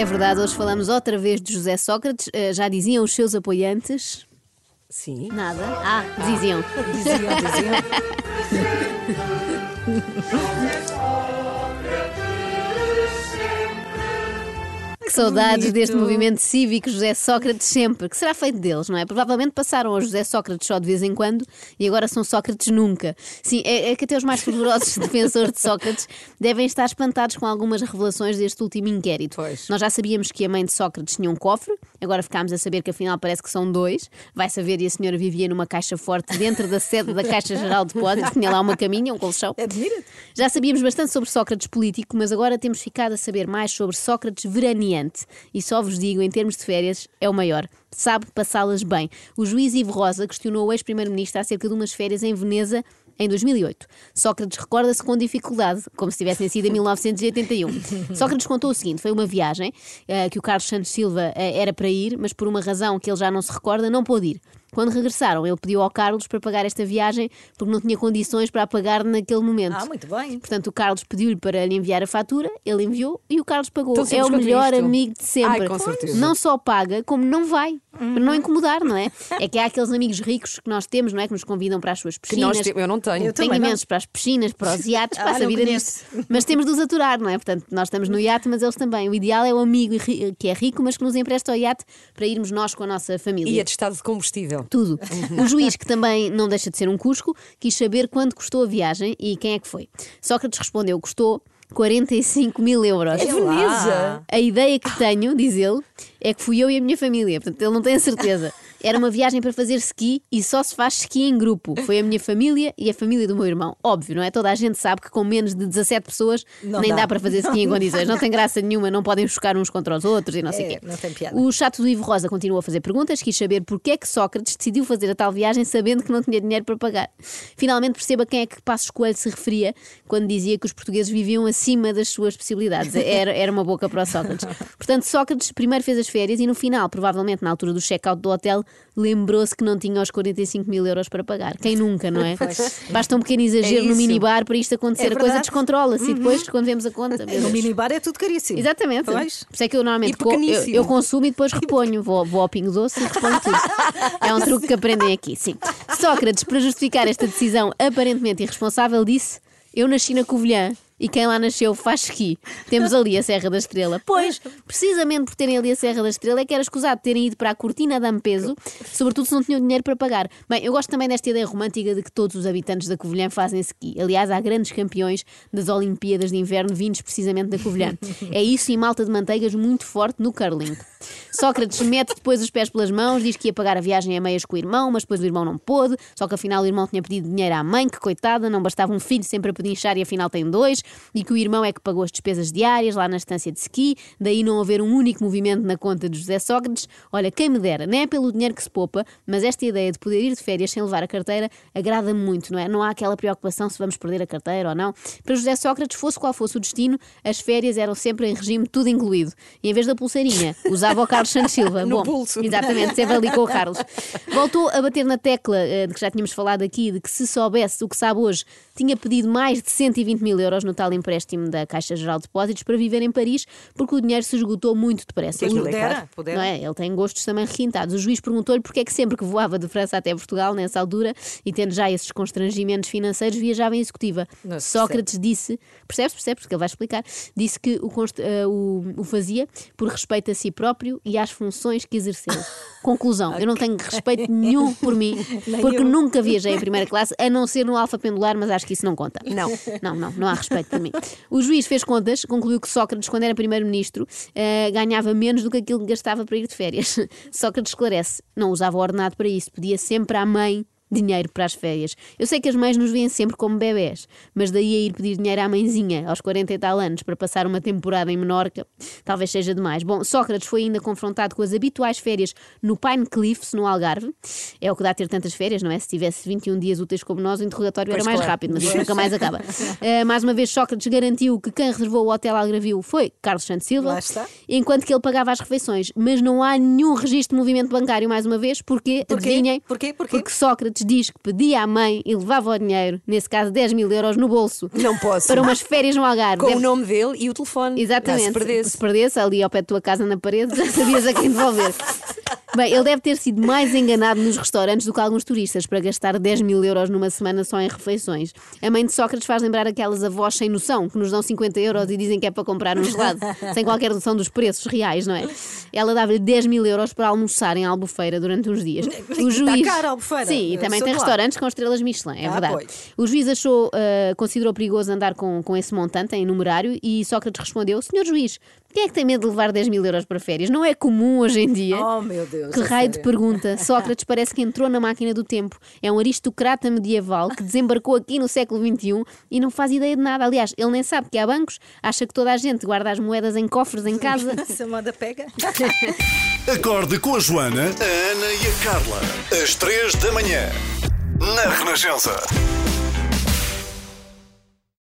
É verdade, hoje falamos outra vez de José Sócrates. Eh, já diziam os seus apoiantes? Sim. Nada. Ah, diziam. Diziam, diziam. saudades bonito. deste movimento cívico José Sócrates sempre. Que será feito deles, não é? Provavelmente passaram a José Sócrates só de vez em quando e agora são Sócrates nunca. Sim, é, é que até os mais fervorosos defensores de Sócrates devem estar espantados com algumas revelações deste último inquérito. Pois. Nós já sabíamos que a mãe de Sócrates tinha um cofre, agora ficámos a saber que afinal parece que são dois. Vai saber e a senhora vivia numa caixa forte dentro da sede da Caixa Geral de Depósitos, tinha lá uma caminha, um colchão. Admira-te. Já sabíamos bastante sobre Sócrates político, mas agora temos ficado a saber mais sobre Sócrates veraneante. E só vos digo, em termos de férias, é o maior. Sabe passá-las bem. O juiz Ivo Rosa questionou o ex-primeiro-ministro acerca de umas férias em Veneza em 2008. Sócrates recorda-se com dificuldade, como se tivessem sido em 1981. Sócrates contou o seguinte: foi uma viagem eh, que o Carlos Santos Silva eh, era para ir, mas por uma razão que ele já não se recorda, não pôde ir. Quando regressaram, ele pediu ao Carlos para pagar esta viagem porque não tinha condições para a pagar naquele momento. Ah, muito bem. Portanto, o Carlos pediu-lhe para lhe enviar a fatura, ele enviou e o Carlos pagou. Tão é o melhor isto. amigo de sempre. Ai, com certeza. Não só paga, como não vai. Para não incomodar, não é? É que há aqueles amigos ricos que nós temos, não é? Que nos convidam para as suas Que nós piscinas. eu não tenho. Eu Tenho imensos para as piscinas, para os iates, Ah, passa a vida nisso. Mas temos de os aturar, não é? Portanto, nós estamos no iate, mas eles também. O ideal é o amigo que é rico, mas que nos empresta o iate para irmos nós com a nossa família. E atestado de combustível. Tudo. O juiz, que também não deixa de ser um cusco, quis saber quanto custou a viagem e quem é que foi. Sócrates respondeu: custou 45 mil euros. É Veneza. A ideia que tenho, diz ele, é que fui eu e a minha família. Portanto, ele não tem a certeza. Era uma viagem para fazer ski e só se faz ski em grupo. Foi a minha família e a família do meu irmão. Óbvio, não é? Toda a gente sabe que com menos de 17 pessoas Não nem dá. dá. para fazer ski em condições. Não tem graça nenhuma, não podem chocar uns contra os outros e não sei o É, quê. não tem piada. O chato do Ivo Rosa continuou a fazer perguntas, quis saber porque é que Sócrates decidiu fazer a tal viagem sabendo que não tinha dinheiro para pagar. Finalmente perceba quem é que Passos Coelho se referia quando dizia que os portugueses viviam acima das suas possibilidades. Era, era uma boca para o Sócrates. Portanto, Sócrates primeiro fez as férias e no final, provavelmente na altura do check-out do hotel, lembrou-se que não tinha os 45 mil euros para pagar. Quem nunca, não é? Basta um pequeno exagero É no minibar para isto acontecer. É a coisa descontrola-se e depois, quando vemos a conta. No minibar é tudo caríssimo. Exatamente. Pois. Por isso é que eu normalmente eu, eu consumo e depois reponho. Vou, vou ao Pingo Doce e reponho tudo. É um truque que aprendem aqui, sim. Sócrates, para justificar esta decisão aparentemente irresponsável, disse: Eu nasci na Covilhã. E quem lá nasceu faz esqui. Temos ali a Serra da Estrela. Pois, precisamente por terem ali a Serra da Estrela, é que era escusado terem ido para a Cortina de Ampeso, sobretudo se não tinham dinheiro para pagar. Bem, eu gosto também desta ideia romântica de que todos os habitantes da Covilhã fazem esqui. Aliás, há grandes campeões das Olimpíadas de Inverno vindos precisamente da Covilhã. É isso e malta de manteigas muito forte no curling. Sócrates mete depois os pés pelas mãos, diz que ia pagar a viagem a meias com o irmão, mas depois o irmão não pôde, só que afinal o irmão tinha pedido dinheiro à mãe, que coitada, não bastava um filho sempre a pedinchar e afinal tem dois, e que o irmão é que pagou as despesas diárias lá na estância de ski, daí não haver um único movimento na conta de José Sócrates. Olha, quem me dera, não é pelo dinheiro que se poupa, mas esta ideia de poder ir de férias sem levar a carteira agrada-me muito, não é? Não há aquela preocupação se vamos perder a carteira ou não. Para José Sócrates, fosse qual fosse o destino, as férias eram sempre em regime tudo incluído. E em vez da pulseirinha, usava o Carlos Santos Silva. No Bom, pulso. Exatamente, sempre ali com o Carlos. Voltou a bater na tecla eh, de que já tínhamos falado aqui, de que se soubesse o que sabe hoje, tinha pedido mais de 120 mil euros no tal empréstimo da Caixa Geral de Depósitos para viver em Paris, porque o dinheiro se esgotou muito depressa. É Pudera, caro. pudera. Não é? Ele tem gostos também requintados. O juiz perguntou-lhe porque é que sempre que voava de França até Portugal, nessa altura, e tendo já esses constrangimentos financeiros, viajava em executiva. Não Sócrates disse, percebes, percebes, porque ele vai explicar, disse que o, const- eh, o, o fazia por respeito a si próprio e às funções que exerceu. Conclusão, eu não tenho respeito nenhum por mim, porque eu. nunca viajei em primeira classe, a não ser no Alfa Pendular, mas acho que isso não conta. Não. Não, não, não há respeito por mim. O juiz fez contas, concluiu que Sócrates, quando era primeiro-ministro, eh, ganhava menos do que aquilo que gastava para ir de férias. Sócrates esclarece, não usava o ordenado para isso, pedia sempre à mãe dinheiro para as férias. Eu sei que as mães nos veem sempre como bebés, mas daí a ir pedir dinheiro à mãezinha aos 40 e tal anos para passar uma temporada em Menorca, talvez seja demais. Bom, Sócrates foi ainda confrontado com as habituais férias no Pine Cliffs, no Algarve. É o que dá ter tantas férias, não é? Se tivesse 21 dias úteis como nós, o interrogatório era Pois mais claro. rápido, mas nunca mais acaba. Uh, mais uma vez, Sócrates garantiu que quem reservou o hotel Algravio foi Carlos Santos Silva, enquanto que ele pagava as refeições. Mas não há nenhum registro de movimento bancário, mais uma vez, porque, Porquê? adivinhem, Porquê? Porquê? porque Sócrates Sócrates diz que pedia à mãe e levava o dinheiro, nesse caso 10 mil euros, no bolso. Não posso. Para umas férias no Algarve. Com Deve- o nome dele e o telefone. Exatamente. Ah, se perdesse. Se perdesse ali ao pé da tua casa na parede, já sabias a quem devolver. Bem, ele deve ter sido mais enganado nos restaurantes do que alguns turistas para gastar 10 mil euros numa semana só em refeições. A mãe de Sócrates faz lembrar aquelas avós sem noção que nos dão 50 euros e dizem que é para comprar um gelado, sem qualquer noção dos preços reais, não é? Ela dava-lhe 10 mil euros para almoçar em Albufeira durante uns dias. Está caro, Albufeira. Sim, e também tem restaurantes com estrelas Michelin, é Ah, verdade. pois. O juiz achou, ah, considerou perigoso andar com, com esse montante em numerário e Sócrates respondeu: Senhor juiz, quem é que tem medo de levar 10 mil euros para férias? Não é comum hoje em dia. Oh, meu Deus. Que raio de sério. pergunta. Sócrates parece que entrou na máquina do tempo. É um aristocrata medieval que desembarcou aqui no século XXI e não faz ideia de nada. Aliás, ele nem sabe que há bancos, acha que toda a gente guarda as moedas em cofres em casa. Se a moda pega. Acorde com a Joana, a Ana e a Carla. Às três da manhã. Na Renascença.